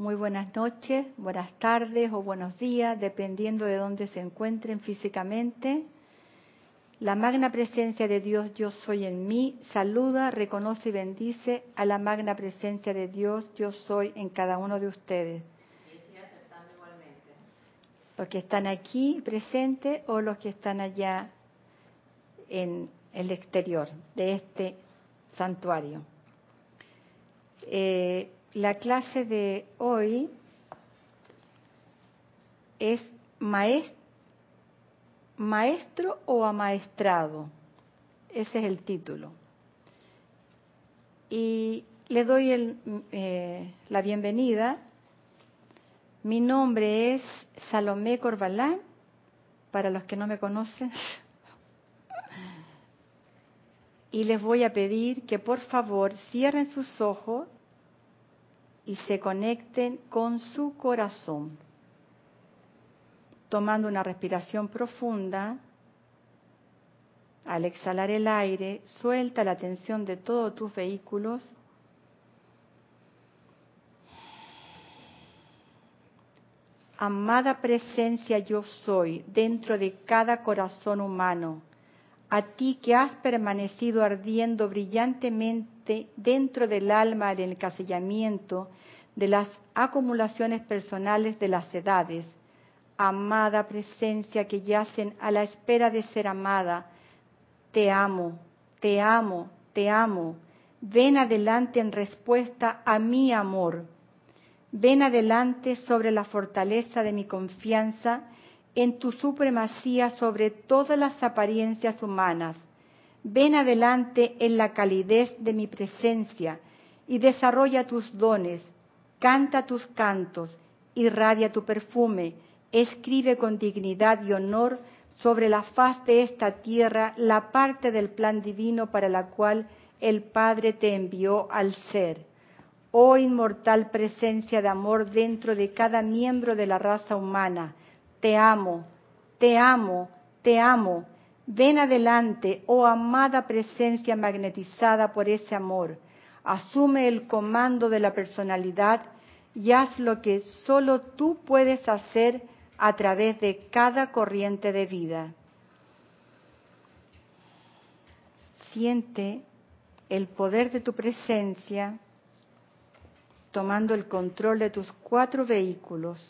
muy buenas noches, buenas tardes o buenos días, dependiendo de dónde se encuentren físicamente. La magna presencia de Dios, yo soy en mí, saluda, reconoce y bendice a la magna presencia de Dios, yo soy en cada uno de ustedes. Los que están aquí presentes o los que están allá en el exterior de este santuario. Eh, la clase de hoy es maestro, o amaestrado. Ese es el título. Y le doy eh, la bienvenida. Mi nombre es Salomé Corbalán, para los que no me conocen. Y les voy a pedir que por favor cierren sus ojos y se conecten con su corazón. Tomando una respiración profunda, al exhalar el aire, suelta la tensión de todos tus vehículos. Amada presencia yo soy dentro de cada corazón humano, a ti que has permanecido ardiendo brillantemente dentro del alma del encasillamiento de las acumulaciones personales de las edades, amada presencia que yacen a la espera de ser amada, te amo, te amo, te amo, ven adelante en respuesta a mi amor, ven adelante sobre la fortaleza de mi confianza en tu supremacía sobre todas las apariencias humanas. Ven adelante en la calidez de mi presencia y desarrolla tus dones, canta tus cantos, irradia tu perfume, escribe con dignidad y honor sobre la faz de esta tierra la parte del plan divino para la cual el Padre te envió al ser. Oh inmortal presencia de amor dentro de cada miembro de la raza humana, te amo, te amo, te amo. Ven adelante, oh amada presencia magnetizada por ese amor. Asume el comando de la personalidad y haz lo que solo tú puedes hacer a través de cada corriente de vida. Siente el poder de tu presencia tomando el control de tus cuatro vehículos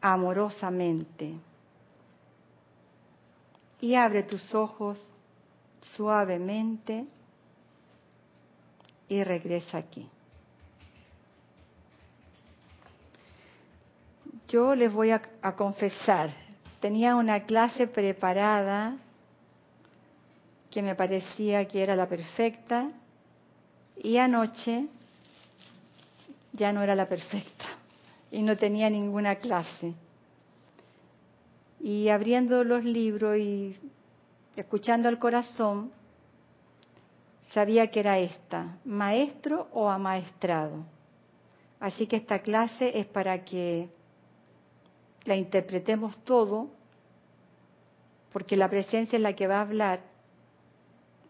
amorosamente. Y abre tus ojos suavemente y regresa aquí. Yo les voy a, confesar, tenía una clase preparada que me parecía que era la perfecta y anoche ya no era la perfecta y no tenía ninguna clase. Y abriendo los libros y escuchando al corazón, sabía que era esta, maestro o amaestrado. Así que esta clase es para que la interpretemos todo, porque la presencia es la que va a hablar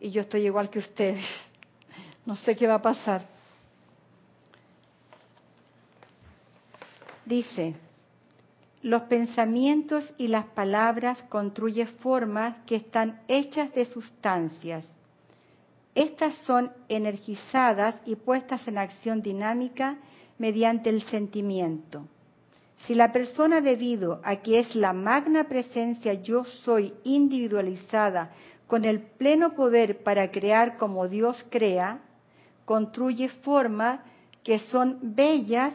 y yo estoy igual que ustedes. No sé qué va a pasar. Dice, los pensamientos y las palabras construyen formas que están hechas de sustancias. Estas son energizadas y puestas en acción dinámica mediante el sentimiento. Si la persona debido a que es la magna presencia yo soy individualizada con el pleno poder para crear como Dios crea, construye formas que son bellas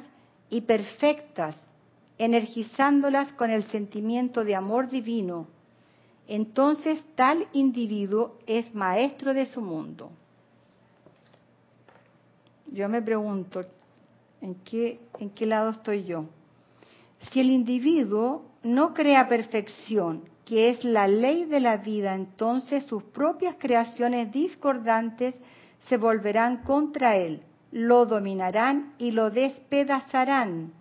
y perfectas, energizándolas con el sentimiento de amor divino, entonces tal individuo es maestro de su mundo. Yo me pregunto, ¿en qué, en qué lado estoy yo? Si el individuo no crea perfección, que es la ley de la vida, entonces sus propias creaciones discordantes se volverán contra él lo dominarán y lo despedazarán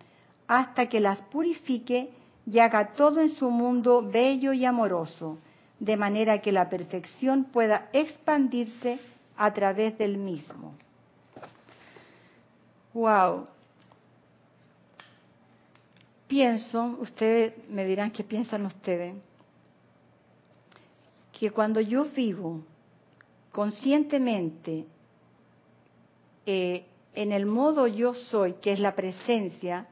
hasta que las purifique y haga todo en su mundo bello y amoroso, de manera que la perfección pueda expandirse a través del mismo. Wow. Pienso, ustedes me dirán qué piensan ustedes, que cuando yo vivo conscientemente eh, en el modo yo soy, que es la presencia,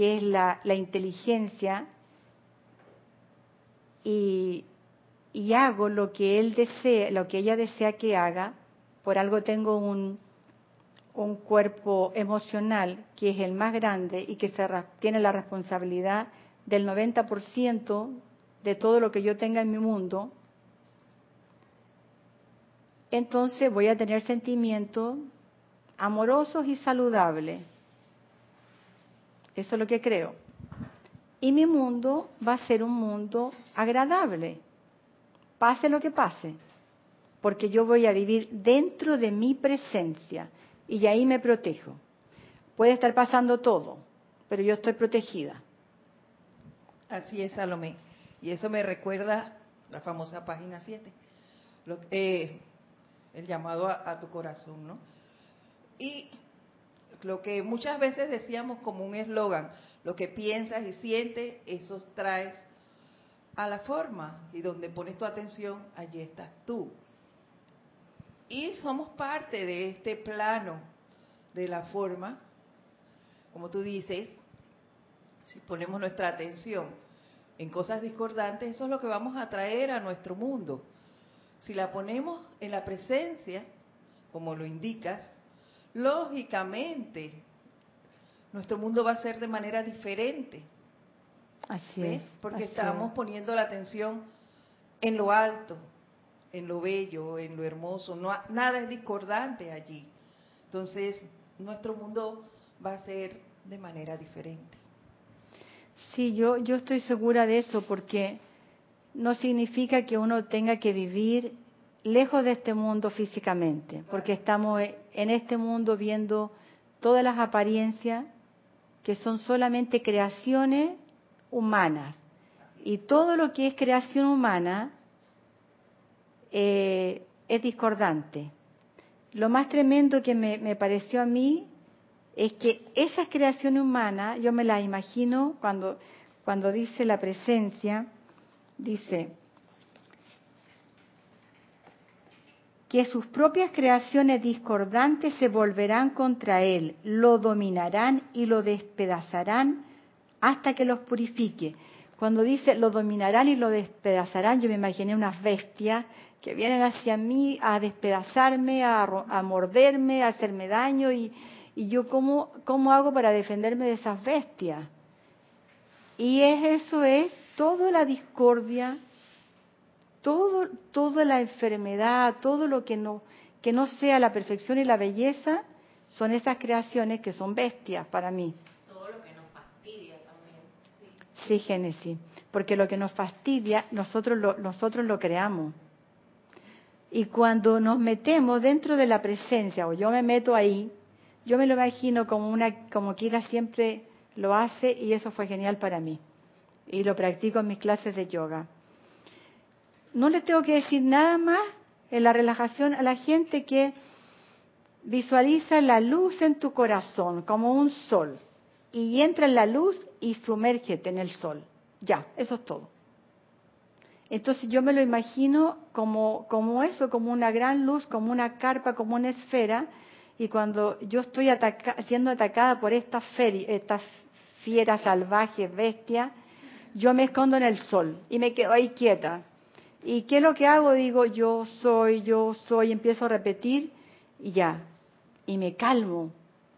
que es la, la inteligencia, y, y hago lo que él desea, lo que ella desea que haga, por algo tengo un, un cuerpo emocional que es el más grande y que se, tiene la responsabilidad del 90% de todo lo que yo tenga en mi mundo, entonces voy a tener sentimientos amorosos y saludables. Eso es lo que creo. Y mi mundo va a ser un mundo agradable, pase lo que pase, porque yo voy a vivir dentro de mi presencia y ahí me protejo. Puede estar pasando todo, pero yo estoy protegida. Así es, Salomé. Y eso me recuerda la famosa página 7, eh, el llamado a tu corazón, ¿no? Y lo que muchas veces decíamos como un eslogan, lo que piensas y sientes, eso traes a la forma. Y donde pones tu atención, allí estás tú. Y somos parte de este plano de la forma, como tú dices, si ponemos nuestra atención en cosas discordantes, eso es lo que vamos a traer a nuestro mundo. Si la ponemos en la presencia, como lo indicas, lógicamente nuestro mundo va a ser de manera diferente. Así es. Porque estamos poniendo la atención en lo alto, en lo bello, en lo hermoso. No, nada es discordante allí. Entonces, nuestro mundo va a ser de manera diferente. Sí, yo, yo estoy segura de eso porque no significa que uno tenga que vivir lejos de este mundo físicamente, porque estamos en este mundo viendo todas las apariencias que son solamente creaciones humanas. Y todo lo que es creación humana eh, es discordante. Lo más tremendo que me, me, pareció a mí es que esas creaciones humanas, yo me las imagino cuando, cuando dice la presencia, dice, que sus propias creaciones discordantes se volverán contra él, lo dominarán y lo despedazarán hasta que los purifique. Cuando dice lo dominarán y lo despedazarán, yo me imaginé unas bestias que vienen hacia mí a despedazarme, a, morderme, a hacerme daño y, yo ¿cómo, cómo hago para defenderme de esas bestias. Y es, eso es toda la discordia todo, toda la enfermedad, todo lo que no, que no sea la perfección y la belleza, son esas creaciones que son bestias para mí. Todo lo que nos fastidia también. Sí, Génesis, porque lo que nos fastidia nosotros lo, nosotros lo creamos. Y cuando nos metemos dentro de la presencia, o yo me meto ahí, yo me lo imagino como una, como Kira siempre lo hace y eso fue genial para mí. Y lo practico en mis clases de yoga no le tengo que decir nada más en la relajación a la gente que visualiza la luz en tu corazón como un sol y entra en la luz y sumérgete en el sol. Ya, eso es todo. Entonces yo me lo imagino como, como eso, como una gran luz, como una carpa, como una esfera, y cuando yo estoy siendo atacada por estas esta fieras salvajes, bestias, yo me escondo en el sol y me quedo ahí quieta, ¿Y qué es lo que hago? Digo, yo soy, yo soy, empiezo a repetir y ya, y me calmo.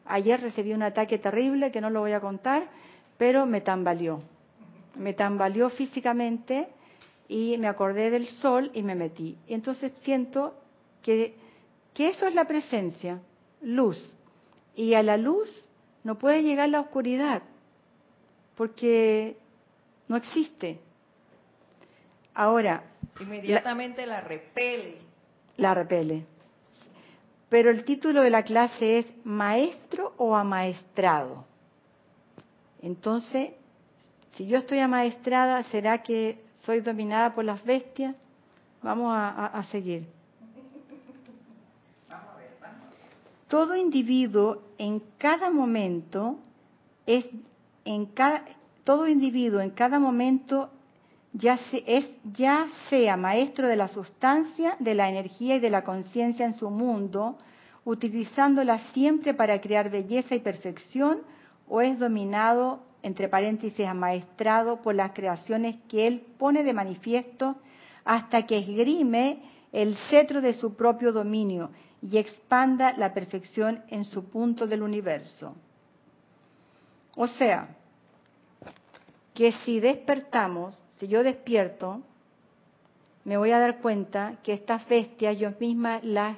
Ayer recibí un ataque terrible que no lo voy a contar, pero me tambaleó. Me tambaleó físicamente y me acordé del sol y me metí. Y entonces siento que, que eso es la presencia, luz. Y a la luz no puede llegar la oscuridad, porque no existe. Ahora, Inmediatamente la, repele. La repele. Pero el título de la clase es Maestro o Amaestrado. Entonces, si yo estoy amaestrada, ¿será que soy dominada por las bestias? Vamos a, seguir. todo individuo en cada momento es en cada todo individuo en cada momento ya, es, ya sea maestro de la sustancia, de la energía y de la conciencia en su mundo, utilizándola siempre para crear belleza y perfección, o es dominado, entre paréntesis, amaestrado por las creaciones que él pone de manifiesto hasta que esgrime el cetro de su propio dominio y expanda la perfección en su punto del universo. O sea, que si despertamos, si yo despierto, me voy a dar cuenta que estas bestias yo misma las,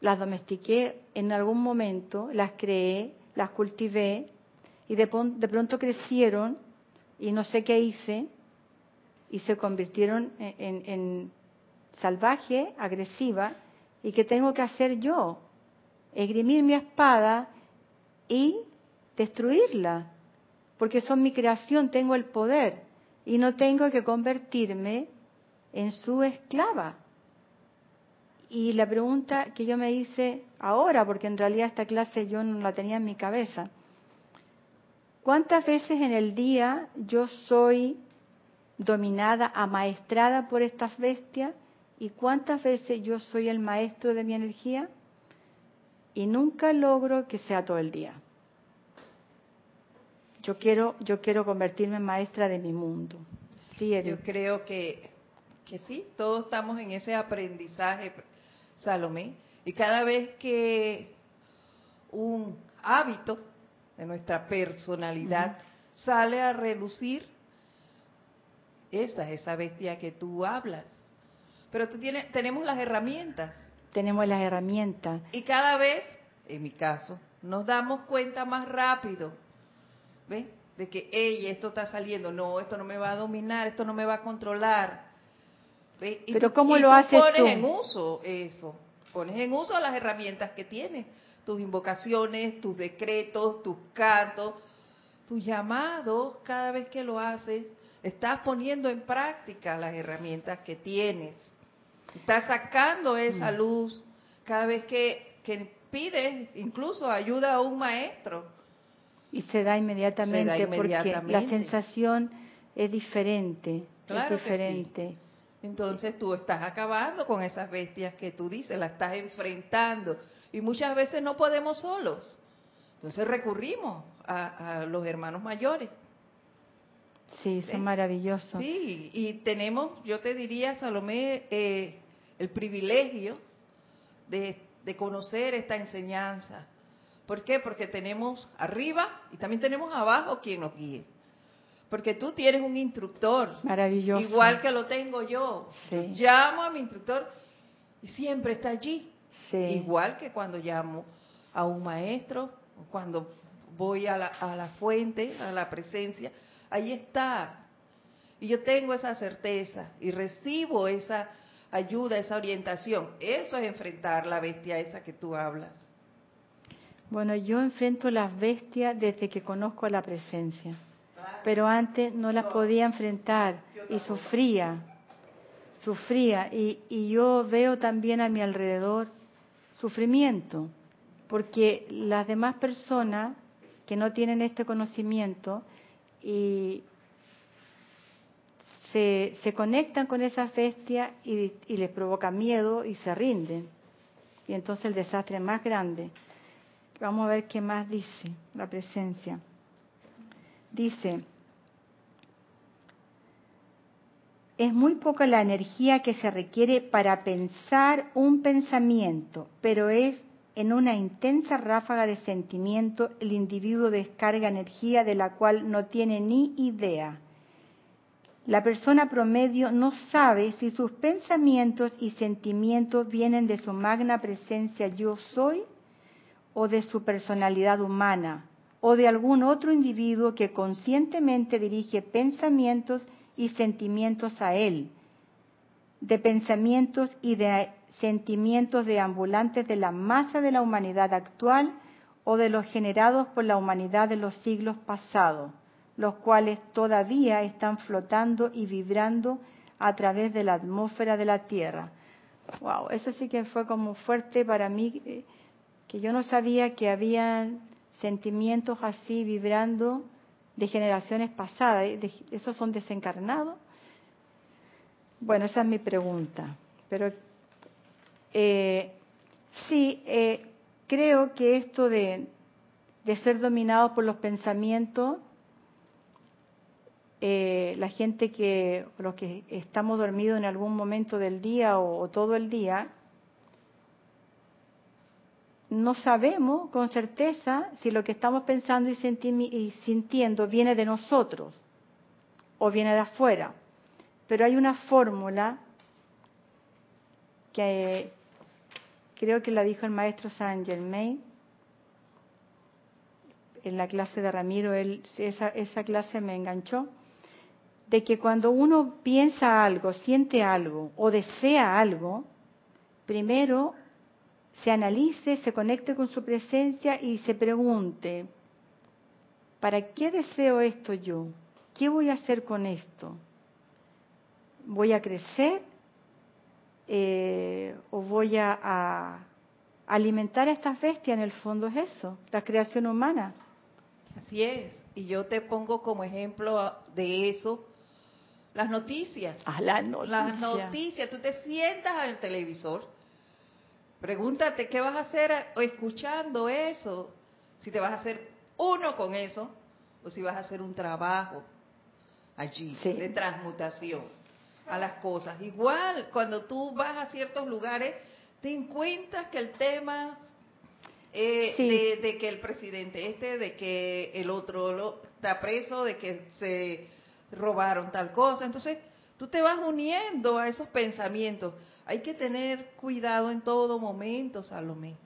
las domestiqué en algún momento, las creé, las cultivé y de, de pronto crecieron y no sé qué hice y se convirtieron en, en salvaje, agresiva, y que tengo que hacer yo, esgrimir mi espada y destruirla, porque son mi creación, tengo el poder y no tengo que convertirme en su esclava. Y la pregunta que yo me hice ahora, porque en realidad esta clase yo no la tenía en mi cabeza, ¿cuántas veces en el día yo soy dominada, amaestrada por estas bestias? ¿Y cuántas veces yo soy el maestro de mi energía? Y nunca logro que sea todo el día. Yo quiero, yo quiero convertirme en maestra de mi mundo. Sí, Yo creo que, que sí, todos estamos en ese aprendizaje, Salomé. Y cada vez que un hábito de nuestra personalidad sale a relucir, esa es esa bestia que tú hablas. Pero tú tienes, tenemos las herramientas. Tenemos las herramientas. Y cada vez, en mi caso, nos damos cuenta más rápido ¿ves? De que, ella esto está saliendo, no, esto no me va a dominar, esto no me va a controlar. Y Pero ¿cómo lo haces pones en uso eso, pones en uso las herramientas que tienes, tus invocaciones, tus decretos, tus cantos, tus llamados, cada vez que lo haces, estás poniendo en práctica las herramientas que tienes. Estás sacando esa mm. luz cada vez que, que pides incluso ayuda a un maestro y se da inmediatamente, porque la sensación es diferente. Claro es diferente. Entonces tú estás acabando con esas bestias que tú dices, las estás enfrentando. Y muchas veces no podemos solos. Entonces recurrimos a, los hermanos mayores. Sí, son maravillosos. Sí, y tenemos, yo te diría, Salomé, eh, el privilegio de, de conocer esta enseñanza ¿Por qué? Porque tenemos arriba y también tenemos abajo quien nos guíe. Porque tú tienes un instructor. Maravilloso. Igual que lo tengo yo. llamo a mi instructor y siempre está allí. Igual que cuando llamo a un maestro, cuando voy a la, a la fuente, a la presencia, ahí está. Y yo tengo esa certeza y recibo esa ayuda, esa orientación. Eso es enfrentar la bestia esa que tú hablas. Bueno, yo enfrento las bestias desde que conozco la presencia, pero antes no las podía enfrentar y sufría, sufría. Y, y yo veo también a mi alrededor sufrimiento, porque las demás personas que no tienen este conocimiento y se, se conectan con esas bestias y, y les provoca miedo y se rinden. Y entonces el desastre es más grande. Vamos a ver qué más dice la presencia. Dice, es muy poca la energía que se requiere para pensar un pensamiento, pero es en una intensa ráfaga de sentimiento el individuo descarga energía de la cual no tiene ni idea. La persona promedio no sabe si sus pensamientos y sentimientos vienen de su magna presencia yo soy o de su personalidad humana o de algún otro individuo que conscientemente dirige pensamientos y sentimientos a él, de pensamientos y de sentimientos deambulantes de la masa de la humanidad actual o de los generados por la humanidad de los siglos pasados, los cuales todavía están flotando y vibrando a través de la atmósfera de la Tierra. Wow, eso sí que fue como fuerte para mí eh, que yo no sabía que habían sentimientos así vibrando de generaciones pasadas. ¿Esos son desencarnados? Bueno, esa es mi pregunta. Pero eh, sí, eh, creo que esto de, de ser dominado por los pensamientos eh, la gente que, los que estamos dormidos en algún momento del día o, todo el día, no sabemos con certeza si lo que estamos pensando y, y sintiendo viene de nosotros o viene de afuera. Pero hay una fórmula que creo que la dijo el maestro Saint Germain en la clase de Ramiro, él, esa, esa clase me enganchó, de que cuando uno piensa algo, siente algo o desea algo, primero se analice, se conecte con su presencia y se pregunte, ¿para qué deseo esto yo? ¿Qué voy a hacer con esto? ¿Voy a crecer? Eh, ¿O voy a, a alimentar a estas bestias? En el fondo es eso, la creación humana. Así es. Y yo te pongo como ejemplo de eso las noticias. Ah, las noticias. Las noticias. Tú te sientas al televisor, pregúntate qué vas a hacer escuchando eso. Si te vas a hacer uno con eso o si vas a hacer un trabajo allí de transmutación a las cosas. Igual, cuando tú vas a ciertos lugares, te encuentras que el tema eh, de, de, que el presidente este, de que el otro lo, está preso, de que se robaron tal cosa. Entonces, tú te vas uniendo a esos pensamientos. Hay que tener cuidado en todo momento, Salomé.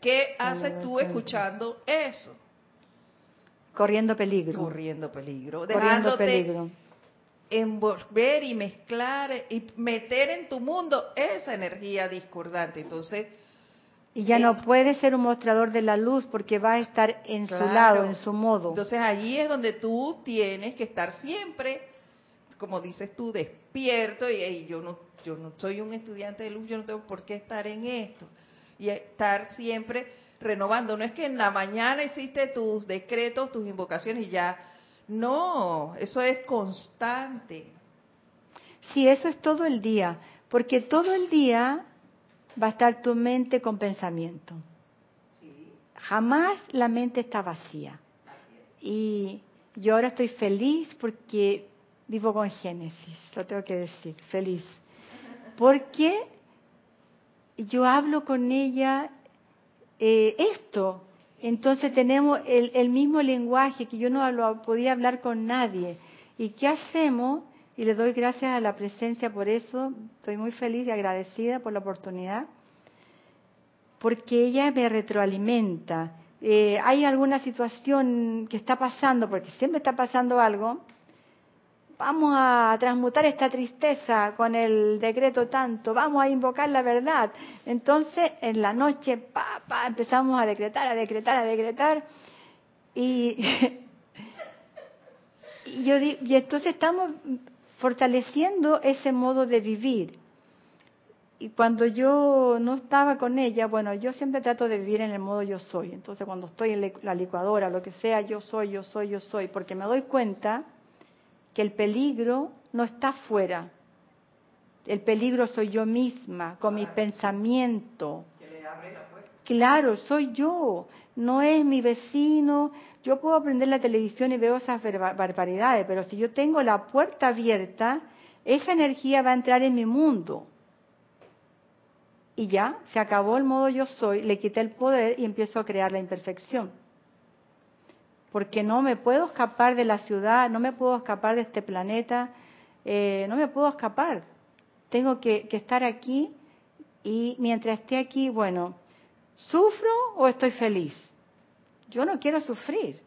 ¿Qué haces tú escuchando eso? Corriendo peligro. Corriendo peligro. Corriendo peligro. envolver y mezclar y meter en tu mundo esa energía discordante. Entonces, y ya no puede ser un mostrador de la luz porque va a estar en su lado, en su modo. Entonces allí es donde tú tienes que estar siempre, como dices tú, despierto y, yo no yo no soy un estudiante de luz, yo no tengo por qué estar en esto y estar siempre renovando. No es que en la mañana hiciste tus decretos, tus invocaciones y ya. No, eso es constante. Sí, eso es todo el día, porque todo el día va a estar tu mente con pensamiento. Jamás la mente está vacía. Y yo ahora estoy feliz porque vivo con Génesis, lo tengo que decir, feliz. Porque yo hablo con ella eh, esto, entonces tenemos el, el, mismo lenguaje que yo no podía hablar con nadie. ¿Y qué hacemos? y le doy gracias a la presencia por eso. Estoy muy feliz y agradecida por la oportunidad, porque ella me retroalimenta. Eh, hay alguna situación que está pasando, porque siempre está pasando algo, vamos a transmutar esta tristeza con el decreto tanto, vamos a invocar la verdad. Entonces, en la noche, pa, pa, empezamos a decretar, a decretar, a decretar, y, y, yo, y entonces estamos fortaleciendo ese modo de vivir. Y cuando yo no estaba con ella, bueno, yo siempre trato de vivir en el modo yo soy. Entonces cuando estoy en la licuadora, lo que sea, yo soy, yo soy, yo soy, porque me doy cuenta que el peligro no está fuera. El peligro soy yo misma, con mi pensamiento. Claro, soy yo, no es mi vecino, yo puedo aprender la televisión y veo esas barbaridades, pero si yo tengo la puerta abierta, esa energía va a entrar en mi mundo. Y ya, se acabó el modo yo soy, le quité el poder y empiezo a crear la imperfección. Porque no me puedo escapar de la ciudad, no me puedo escapar de este planeta, eh, no me puedo escapar. Tengo que, que estar aquí y mientras esté aquí, bueno, ¿sufro o estoy feliz? yo no quiero sufrir.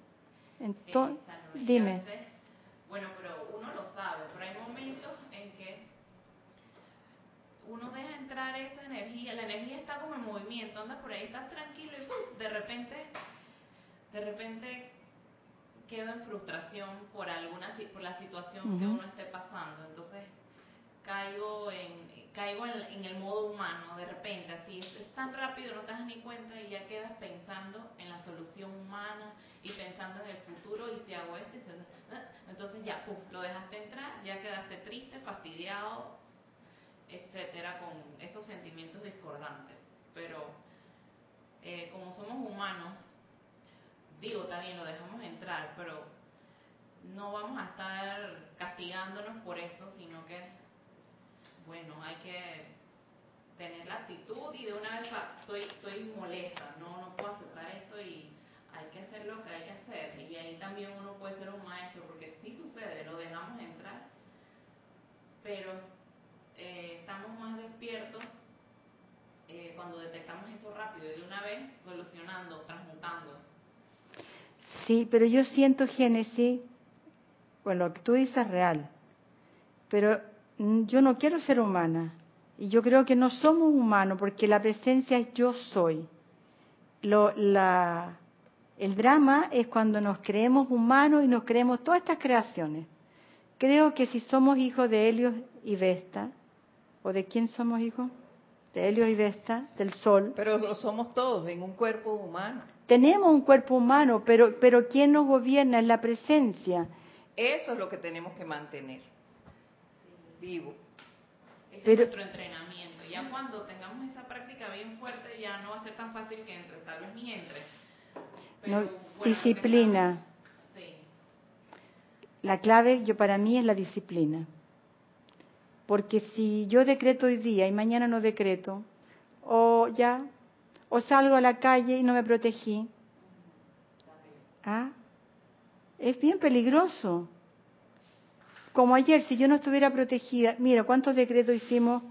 Entonces, dime. bueno, pero uno lo sabe, pero hay momentos en que uno deja entrar esa energía, la energía está como en movimiento, anda por ahí, estás tranquilo y de repente, de repente quedo en frustración por alguna por la situación que uno esté pasando. Entonces, caigo en caigo en, el modo humano de repente, así es, tan rápido, no te das ni cuenta y ya quedas pensando en la solución humana y pensando en el futuro y si hago esto, entonces ya, puf, lo dejaste entrar, ya quedaste triste, fastidiado, etcétera, con estos sentimientos discordantes. Pero eh, como somos humanos, digo también lo dejamos entrar, pero no vamos a estar castigándonos por eso, sino que bueno, hay que tener la actitud y de una vez estoy, estoy molesta, no, no puedo aceptar esto y hay que hacer lo que hay que hacer. Y ahí también uno puede ser un maestro, porque sí sucede, lo dejamos entrar, pero eh, estamos más despiertos eh, cuando detectamos eso rápido y de una vez solucionando, transmutando. Sí, pero yo siento, Génesis, bueno, lo que tú dices es real, pero Mm, yo no quiero ser humana. Y yo creo que no somos humanos porque la presencia es yo soy. Lo, la, el drama es cuando nos creemos humanos y nos creemos todas estas creaciones. Creo que si somos hijos de Helios y Vesta, ¿o de quién somos hijos? De Helios y Vesta, del Sol. Pero lo somos todos en un cuerpo humano. Tenemos un cuerpo humano, pero, pero ¿quién nos gobierna? Es la presencia. Eso es lo que tenemos que mantener vivo. Ese es nuestro entrenamiento. Ya cuando tengamos esa práctica bien fuerte, ya no va a ser tan fácil que entre, tal vez ni entre. disciplina. La clave yo para mí es la disciplina. Porque si yo decreto hoy día y mañana no decreto, o ya, o salgo a la calle y no me protegí, ¿ah? es bien peligroso. Como ayer, si yo no estuviera protegida, mira cuántos decretos hicimos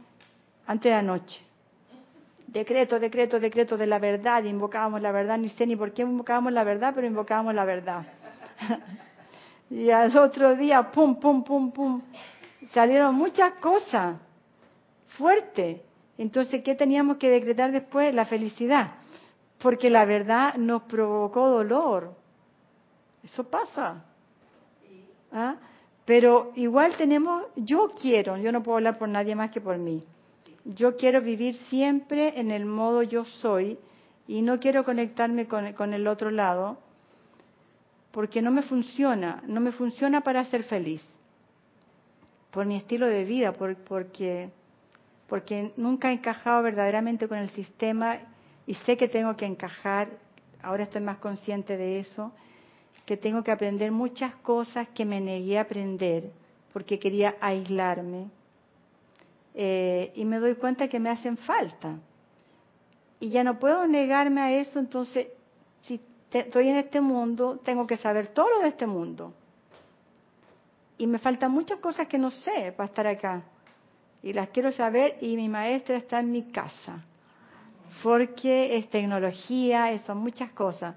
antes de anoche. Decreto, decreto, decreto de la verdad, invocábamos la verdad, ni sé ni por qué invocábamos la verdad, pero invocábamos la verdad. y al otro día, pum, pum, pum, pum, salieron muchas cosas fuertes. Entonces, ¿qué teníamos que decretar después? La felicidad, porque la verdad nos provocó dolor. Eso pasa. ¿Ah? Pero igual tenemos, yo quiero, yo no puedo hablar por nadie más que por mí. Yo quiero vivir siempre en el modo yo soy y no quiero conectarme con, el otro lado porque no me funciona, no me funciona para ser feliz. Por mi estilo de vida, porque, porque nunca he encajado verdaderamente con el sistema y sé que tengo que encajar, ahora estoy más consciente de eso que tengo que aprender muchas cosas que me negué a aprender porque quería aislarme. Eh, y me doy cuenta que me hacen falta. Y ya no puedo negarme a eso, entonces, si estoy en este mundo, tengo que saber todo lo de este mundo. Y me faltan muchas cosas que no sé para estar acá. Y las quiero saber y mi maestra está en mi casa. Porque es tecnología, son muchas cosas.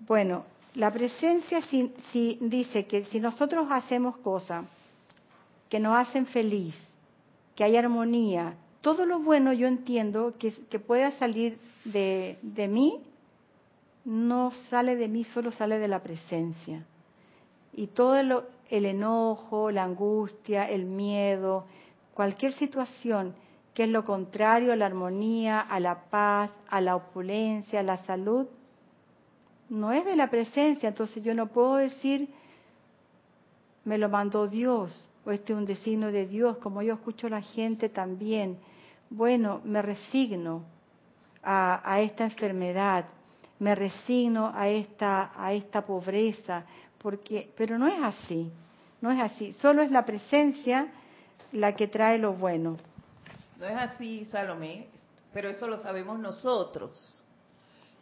Bueno, la presencia si, dice que si nosotros hacemos cosas que nos hacen feliz, que hay armonía, todo lo bueno yo entiendo que, que pueda salir de, de mí, no sale de mí, solo sale de la presencia. Y todo el enojo, la angustia, el miedo, cualquier situación que es lo contrario a la armonía, a la paz, a la opulencia, a la salud, no es de la presencia, entonces yo no puedo decir, me lo mandó Dios, o este es un designio de Dios, como yo escucho a la gente también. Bueno, me resigno a, esta enfermedad, me resigno a esta, a esta pobreza, porque, pero no es así, no es así, solo es la presencia la que trae lo bueno. No es así, Salomé, pero eso lo sabemos nosotros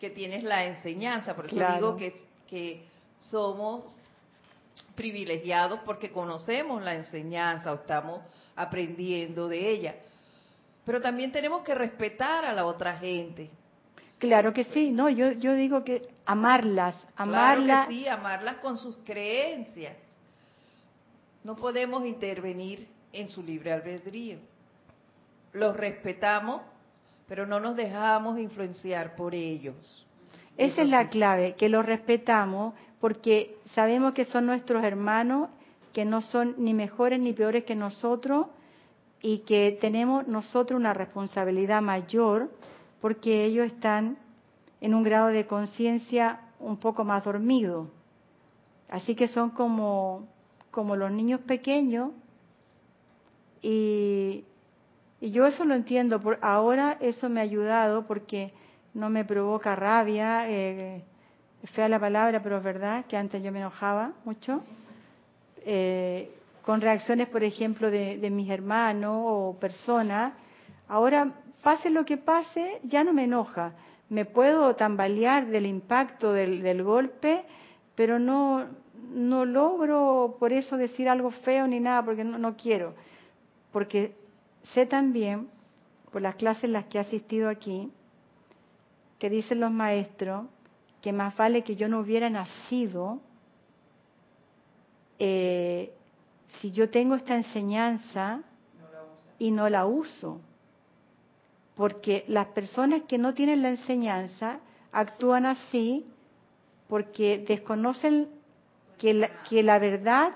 que tienes la enseñanza. Por eso digo que, que somos privilegiados porque conocemos la enseñanza o estamos aprendiendo de ella. Pero también tenemos que respetar a la otra gente. Claro que sí, no, yo, yo digo que amarlas, amarlas. Claro que sí, amarlas con sus creencias. No podemos intervenir en su libre albedrío. Los respetamos pero no nos dejamos influenciar por ellos. Esa es la clave, que los respetamos porque sabemos que son nuestros hermanos, que no son ni mejores ni peores que nosotros, y que tenemos nosotros una responsabilidad mayor porque ellos están en un grado de conciencia un poco más dormido. Así que son como, como los niños pequeños y, yo eso lo entiendo. Por, ahora eso me ha ayudado porque no me provoca rabia, eh, fea la palabra, pero es verdad que antes yo me enojaba mucho. Eh, con reacciones, por ejemplo, de, de mis hermanos o personas. Ahora, pase lo que pase, ya no me enoja. Me puedo tambalear del impacto del, del golpe, pero no, no logro por eso decir algo feo ni nada, porque no, no quiero. Porque sé también, por las clases en las que he asistido aquí, que dicen los maestros que más vale que yo no hubiera nacido eh, si yo tengo esta enseñanza y no la uso. Porque las personas que no tienen la enseñanza actúan así porque desconocen que la, que la verdad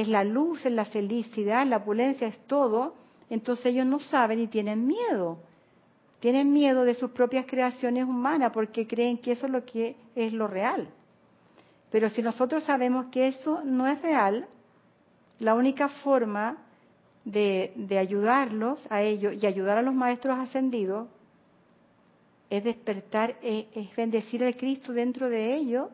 es la luz, es la felicidad, la opulencia, es todo. Entonces ellos no saben y tienen miedo. Tienen miedo de sus propias creaciones humanas porque creen que eso es lo que es lo real. Pero si nosotros sabemos que eso no es real, la única forma de, ayudarlos a ellos y ayudar a los maestros ascendidos es despertar, es, es bendecir al Cristo dentro de ellos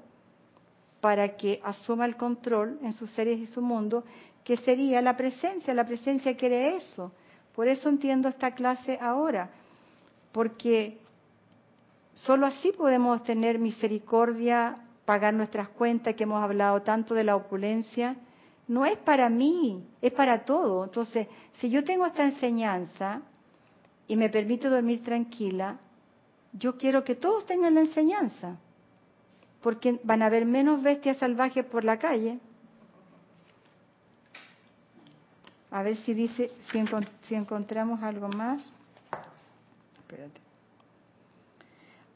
para que asuma el control en sus seres y su mundo, que sería la presencia. La presencia quiere eso. Por eso entiendo esta clase ahora, porque solo así podemos tener misericordia, pagar nuestras cuentas, que hemos hablado tanto de la opulencia, no es para mí, es para todo. Entonces, si yo tengo esta enseñanza y me permite dormir tranquila, yo quiero que todos tengan la enseñanza, porque van a haber menos bestias salvajes por la calle. A ver si dice, si, encont si encontramos algo más. Espérate.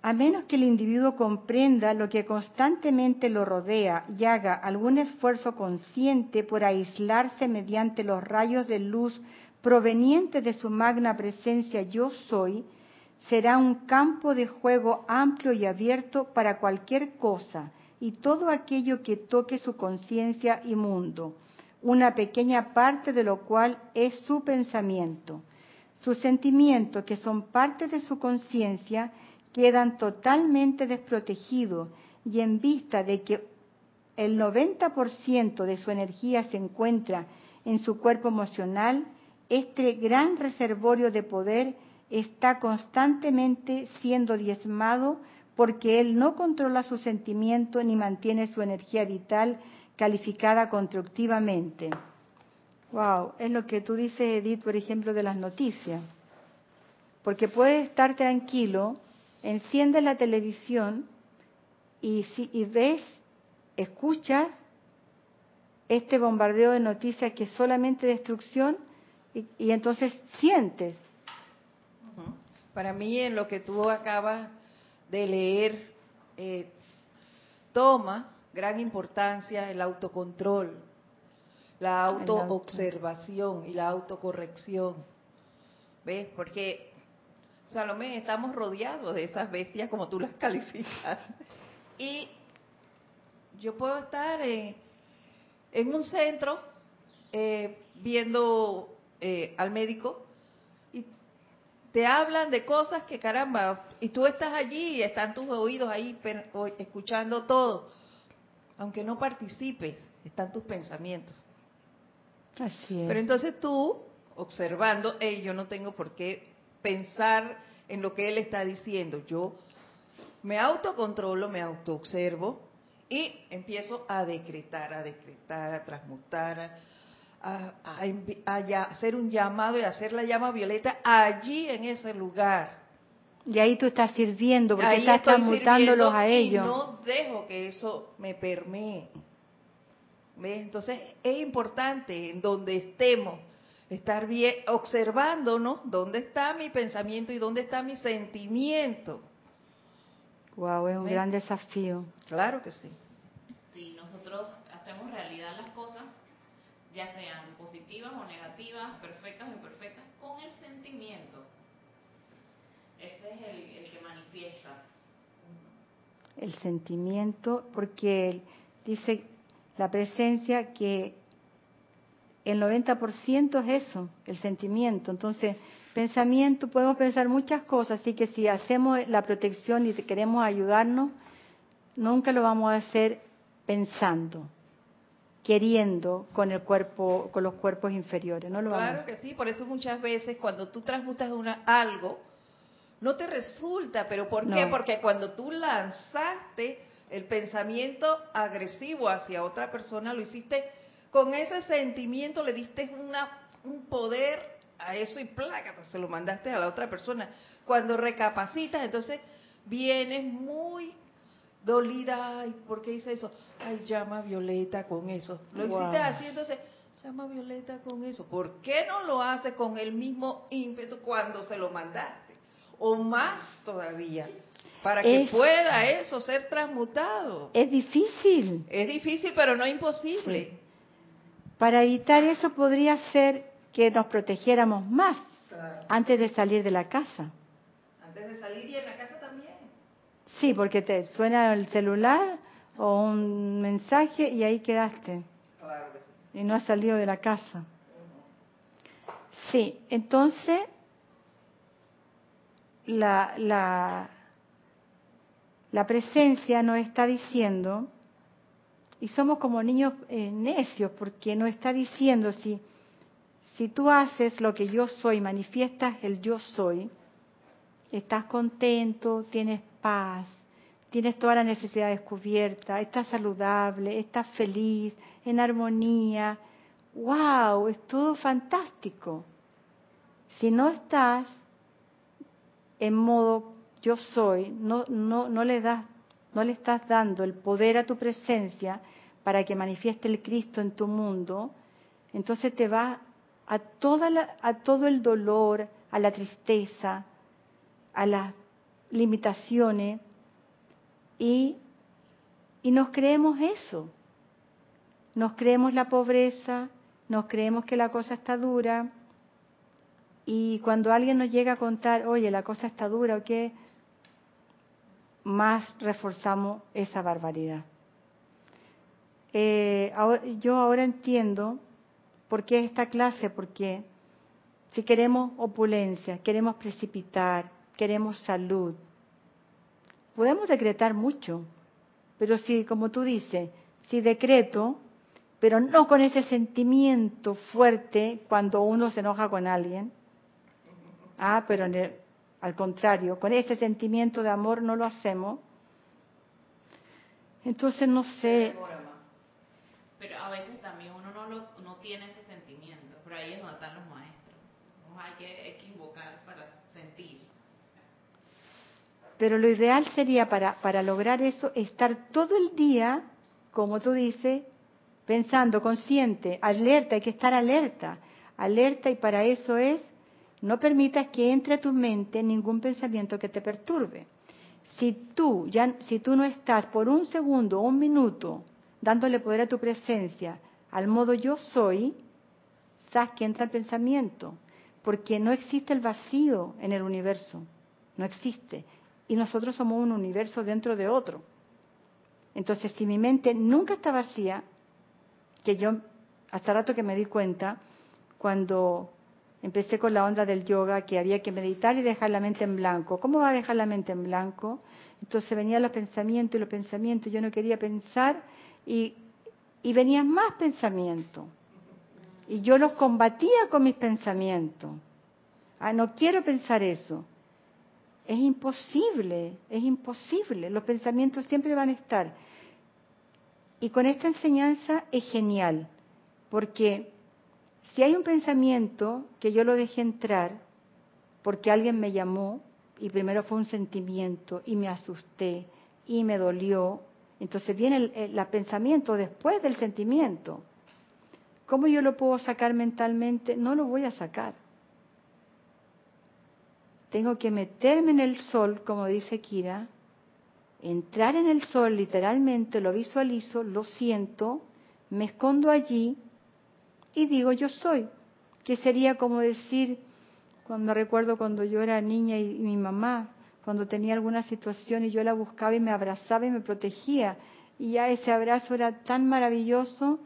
A menos que el individuo comprenda lo que constantemente lo rodea y haga algún esfuerzo consciente por aislarse mediante los rayos de luz provenientes de su magna presencia yo soy, será un campo de juego amplio y abierto para cualquier cosa y todo aquello que toque su conciencia y mundo, una pequeña parte de lo cual es su pensamiento. Sus sentimientos, que son parte de su conciencia, quedan totalmente desprotegidos y en vista de que el 90% de su energía se encuentra en su cuerpo emocional, este gran reservorio de poder está constantemente siendo diezmado porque él no controla su sentimiento ni mantiene su energía vital calificada constructivamente. Wow, es lo que tú dices, Edith, por ejemplo, de las noticias. Porque puedes estar tranquilo enciendes la televisión y, si, y ves, escuchas este bombardeo de noticias que es solamente destrucción y, y entonces sientes. Para mí, en lo que tú acabas de leer, eh, toma gran importancia el autocontrol, la autoobservación y la autocorrección. ¿Ves? Porque Salomé, estamos rodeados de esas bestias como tú las calificas. Y yo puedo estar en, un centro eh, viendo eh, al médico te hablan de cosas que caramba, y tú estás allí y están tus oídos ahí escuchando todo. Aunque no participes, están tus pensamientos. Así es. Pero entonces tú, observando, hey, yo no tengo por qué pensar en lo que él está diciendo. Yo me autocontrolo, me autoobservo y empiezo a decretar, a decretar, a transmutar, a, a, hacer un llamado y hacer la llama violeta allí en ese lugar. Y ahí tú estás sirviendo, porque estás transmutándolos a ellos. Y no dejo que eso me permee. ¿Ves? Entonces es importante en donde estemos estar bien observándonos dónde está mi pensamiento y dónde está mi sentimiento. Wow, es un gran desafío. Claro que sí. Si nosotros hacemos realidad las cosas, ya sean positivas o negativas, perfectas o imperfectas, con el sentimiento. Ese es el, que manifiesta. El sentimiento, porque dice la presencia que el 90% es eso, el sentimiento. Entonces, pensamiento, podemos pensar muchas cosas, así que si hacemos la protección y queremos ayudarnos, nunca lo vamos a hacer pensando, queriendo con el cuerpo, con los cuerpos inferiores, no lo Claro que sí, por eso muchas veces cuando tú transmutas una, algo, no te resulta, pero ¿por qué? Porque cuando tú lanzaste el pensamiento agresivo hacia otra persona, lo hiciste con ese sentimiento, le diste una, un poder a eso y plácata, se lo mandaste a la otra persona. Cuando recapacitas, entonces vienes muy dolida, ay, ¿por qué hice eso? Ay, llama Violeta con eso. Lo hiciste así, entonces, llama Violeta con eso. ¿Por qué no lo haces con el mismo ímpetu cuando se lo mandaste? O más todavía para que pueda eso ser transmutado. Es difícil. Es difícil, pero no imposible. Para evitar eso podría ser que nos protegiéramos más antes de salir de la casa. Antes de salir y en la casa. Sí, porque te suena el celular o un mensaje y ahí quedaste. Y no has salido de la casa. Sí, entonces la, la, la presencia nos está diciendo, y somos como niños eh, necios, porque nos está diciendo, si, si tú haces lo que yo soy, manifiestas el yo soy, estás contento, tienes paz, tienes todas las necesidades cubiertas, estás saludable, estás feliz, en armonía. ¡Wow! Es todo fantástico. Si no estás en modo yo soy, no, no, no, le das, no le estás dando el poder a tu presencia para que manifieste el Cristo en tu mundo, entonces te va a, toda a todo el dolor, a la tristeza, a las limitaciones y, y nos creemos eso. Nos creemos la pobreza, nos creemos que la cosa está dura y cuando alguien nos llega a contar, oye, la cosa está dura o qué, más reforzamos esa barbaridad. Eh, yo ahora entiendo por qué esta clase, porque si queremos opulencia, queremos precipitar, queremos salud, podemos decretar mucho, pero si, como tú dices, si decreto, pero no con ese sentimiento fuerte cuando uno se enoja con alguien, ah, pero en el, al contrario, con ese sentimiento de amor no lo hacemos. Entonces no sé. Pero a veces también uno no, lo, no tiene ese sentimiento, pero ahí es donde están los maestros. Hay que, invocar para sentir. Pero lo ideal sería para, lograr eso estar todo el día, como tú dices, pensando, consciente, alerta, hay que estar alerta, alerta y para eso es no permitas que entre a tu mente ningún pensamiento que te perturbe. Si tú, ya, si tú no estás por un segundo o un minuto dándole poder a tu presencia al modo yo soy, sabes que entra el pensamiento, porque no existe el vacío en el universo, no existe. Y nosotros somos un universo dentro de otro. Entonces, si mi mente nunca está vacía, que yo, hasta rato que me di cuenta, cuando Empecé con la onda del yoga que había que meditar y dejar la mente en blanco. ¿Cómo va a dejar la mente en blanco? Entonces venían los pensamientos y los pensamientos. Yo no quería pensar y, y venían más pensamientos. Y yo los combatía con mis pensamientos. Ah, no quiero pensar eso. Es imposible, es imposible. Los pensamientos siempre van a estar. Y con esta enseñanza es genial, porque si hay un pensamiento que yo lo dejé entrar porque alguien me llamó y primero fue un sentimiento y me asusté y me dolió, entonces viene el, pensamiento después del sentimiento. ¿Cómo yo lo puedo sacar mentalmente? No lo voy a sacar. Tengo que meterme en el sol, como dice Kira, entrar en el sol literalmente, lo visualizo, lo siento, me escondo allí y digo yo soy, que sería como decir, cuando recuerdo cuando yo era niña y, mi mamá, cuando tenía alguna situación y yo la buscaba y me abrazaba y me protegía, y ya ese abrazo era tan maravilloso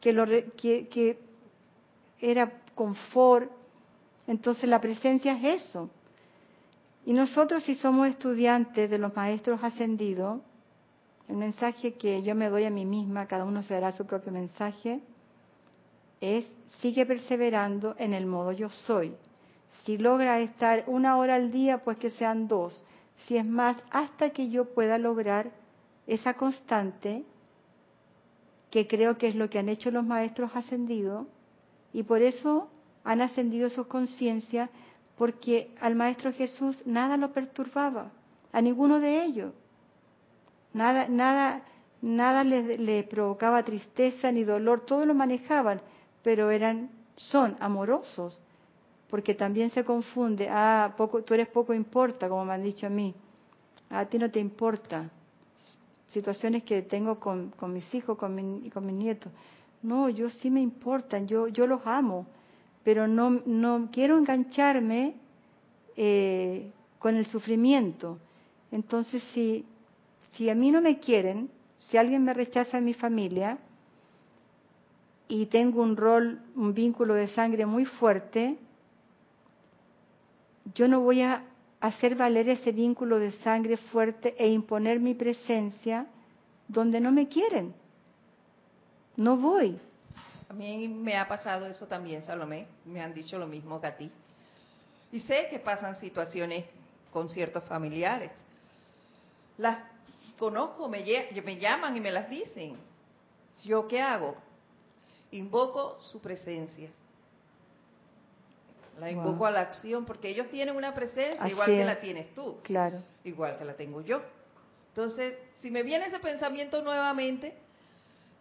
que, lo, que, que era confort. Entonces la presencia es eso. Y nosotros si somos estudiantes de los maestros ascendidos, el mensaje que yo me doy a mí misma, cada uno se dará su propio mensaje, es sigue perseverando en el modo yo soy. Si logra estar una hora al día, pues que sean dos. Si es más, hasta que yo pueda lograr esa constante, que creo que es lo que han hecho los maestros ascendidos, y por eso han ascendido sus conciencias, porque al Maestro Jesús nada lo perturbaba, a ninguno de ellos. Nada, nada, nada le, provocaba tristeza ni dolor, todo lo manejaban, pero eran, son amorosos, porque también se confunde, ah, poco, tú eres poco importa, como me han dicho a mí, a ti no te importa. Situaciones que tengo con, con mis hijos con mi, con mis nietos. No, yo sí me importan, yo, yo los amo, pero no, no quiero engancharme eh, con el sufrimiento. Entonces, si, si a mí no me quieren, si alguien me rechaza en mi familia y tengo un rol, un vínculo de sangre muy fuerte, yo no voy a hacer valer ese vínculo de sangre fuerte e imponer mi presencia donde no me quieren no voy. A mí me ha pasado eso también, Salomé. Me han dicho lo mismo que a ti. Y sé que pasan situaciones con ciertos familiares. Las conozco, me, me llaman y me las dicen. ¿Yo qué hago? Invoco su presencia. La invoco a la acción porque ellos tienen una presencia igual que la tienes tú. Claro. Igual que la tengo yo. Entonces, si me viene ese pensamiento nuevamente,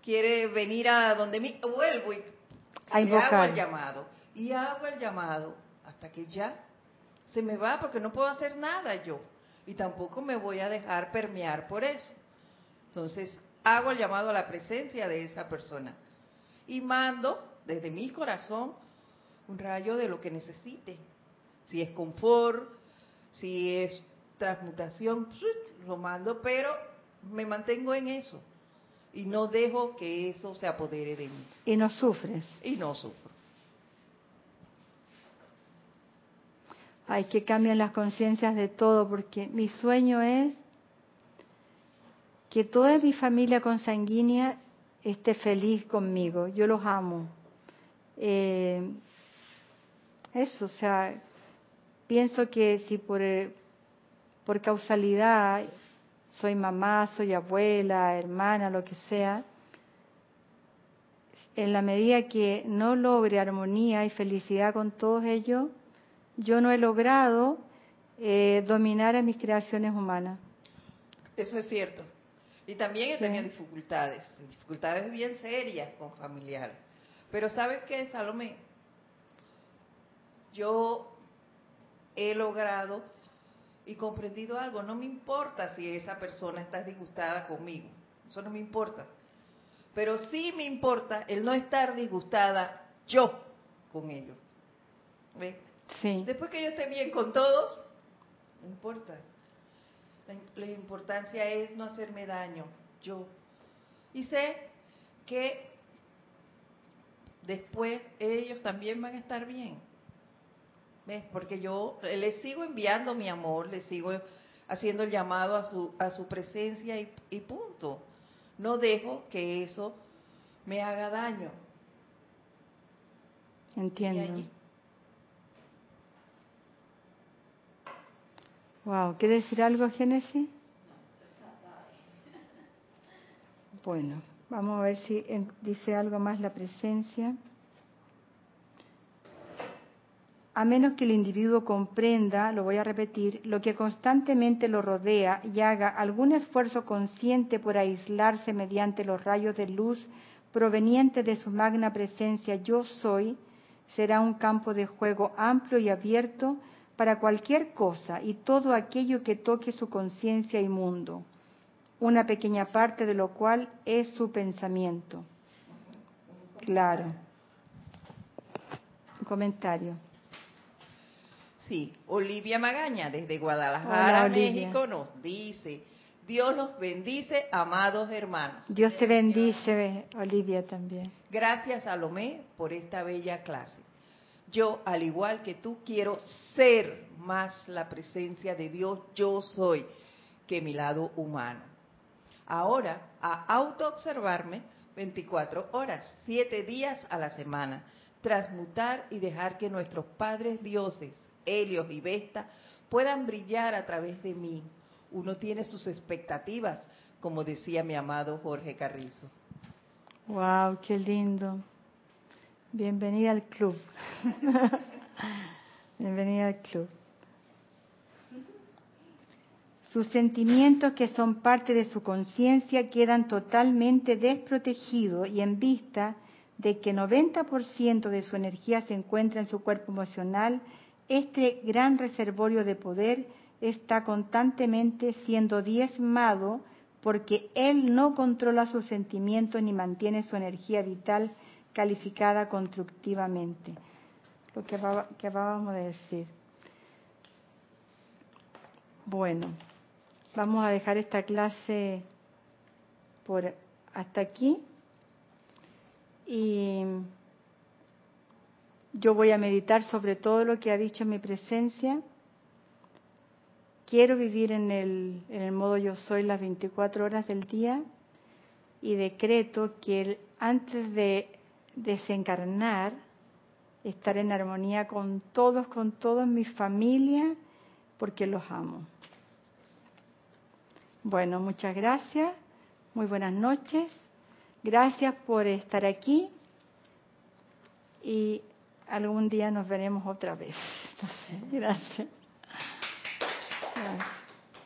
quiere venir a donde mí, vuelvo y, hago el llamado. Y hago el llamado hasta que ya se me va porque no puedo hacer nada yo. Y tampoco me voy a dejar permear por eso. Entonces, hago el llamado a la presencia de esa persona. Y mando desde mi corazón un rayo de lo que necesite. Si es confort, si es transmutación, lo mando, pero me mantengo en eso y no dejo que eso se apodere de mí. Y no sufres. Y no sufro. Hay que cambiar las conciencias de todo, porque mi sueño es que toda mi familia consanguínea esté feliz conmigo. Yo los amo. Eh, eso, o sea, pienso que si por, por causalidad soy mamá, soy abuela, hermana, lo que sea, en la medida que no logre armonía y felicidad con todos ellos, yo no he logrado eh, dominar a mis creaciones humanas. Eso es cierto. Y también he tenido dificultades, dificultades bien serias con familiares. Pero ¿sabes qué, Salomé? Yo he logrado y comprendido algo, no me importa si esa persona está disgustada conmigo, eso no me importa. Pero sí me importa el no estar disgustada yo con ellos. ¿Ves? Sí. Después que yo esté bien con todos, no importa. La, la importancia es no hacerme daño, yo. Y sé que después ellos también van a estar bien. Porque yo le sigo enviando mi amor, le sigo haciendo el llamado a su, a su presencia y, punto. No dejo que eso me haga daño. Entiendo. Wow, ¿quiere decir algo, Génesis? Bueno, vamos a ver si dice algo más la presencia. A menos que el individuo comprenda, lo voy a repetir, lo que constantemente lo rodea y haga algún esfuerzo consciente por aislarse mediante los rayos de luz provenientes de su magna presencia yo soy, será un campo de juego amplio y abierto para cualquier cosa y todo aquello que toque su conciencia y mundo, una pequeña parte de lo cual es su pensamiento. Claro. comentario. Sí, Olivia Magaña desde Guadalajara, México nos dice, Dios los bendice, amados hermanos. Dios te bendice, Olivia también. Gracias, Salomé, por esta bella clase. Yo, al igual que tú, quiero ser más la presencia de Dios, yo soy, que mi lado humano. Ahora, a autoobservarme 24 horas, 7 días a la semana, transmutar y dejar que nuestros padres dioses, Helios y Vesta, puedan brillar a través de mí. Uno tiene sus expectativas, como decía mi amado Jorge Carrizo. Wow, qué lindo. Bienvenida al club. Bienvenida al club. Sus sentimientos que son parte de su conciencia quedan totalmente desprotegidos y en vista de que 90% de su energía se encuentra en su cuerpo emocional, este gran reservorio de poder está constantemente siendo diezmado porque él no controla sus sentimientos ni mantiene su energía vital calificada constructivamente. Lo que, acabamos de decir. Bueno, vamos a dejar esta clase por hasta aquí y yo voy a meditar sobre todo lo que ha dicho en mi presencia. Quiero vivir en el, en el modo yo soy las 24 horas del día y decreto que antes de desencarnar, estar en armonía con todos, con todos mi familia, porque los amo. Bueno, muchas gracias, muy buenas noches, gracias por estar aquí y algún día nos veremos otra vez. gracias. gracias.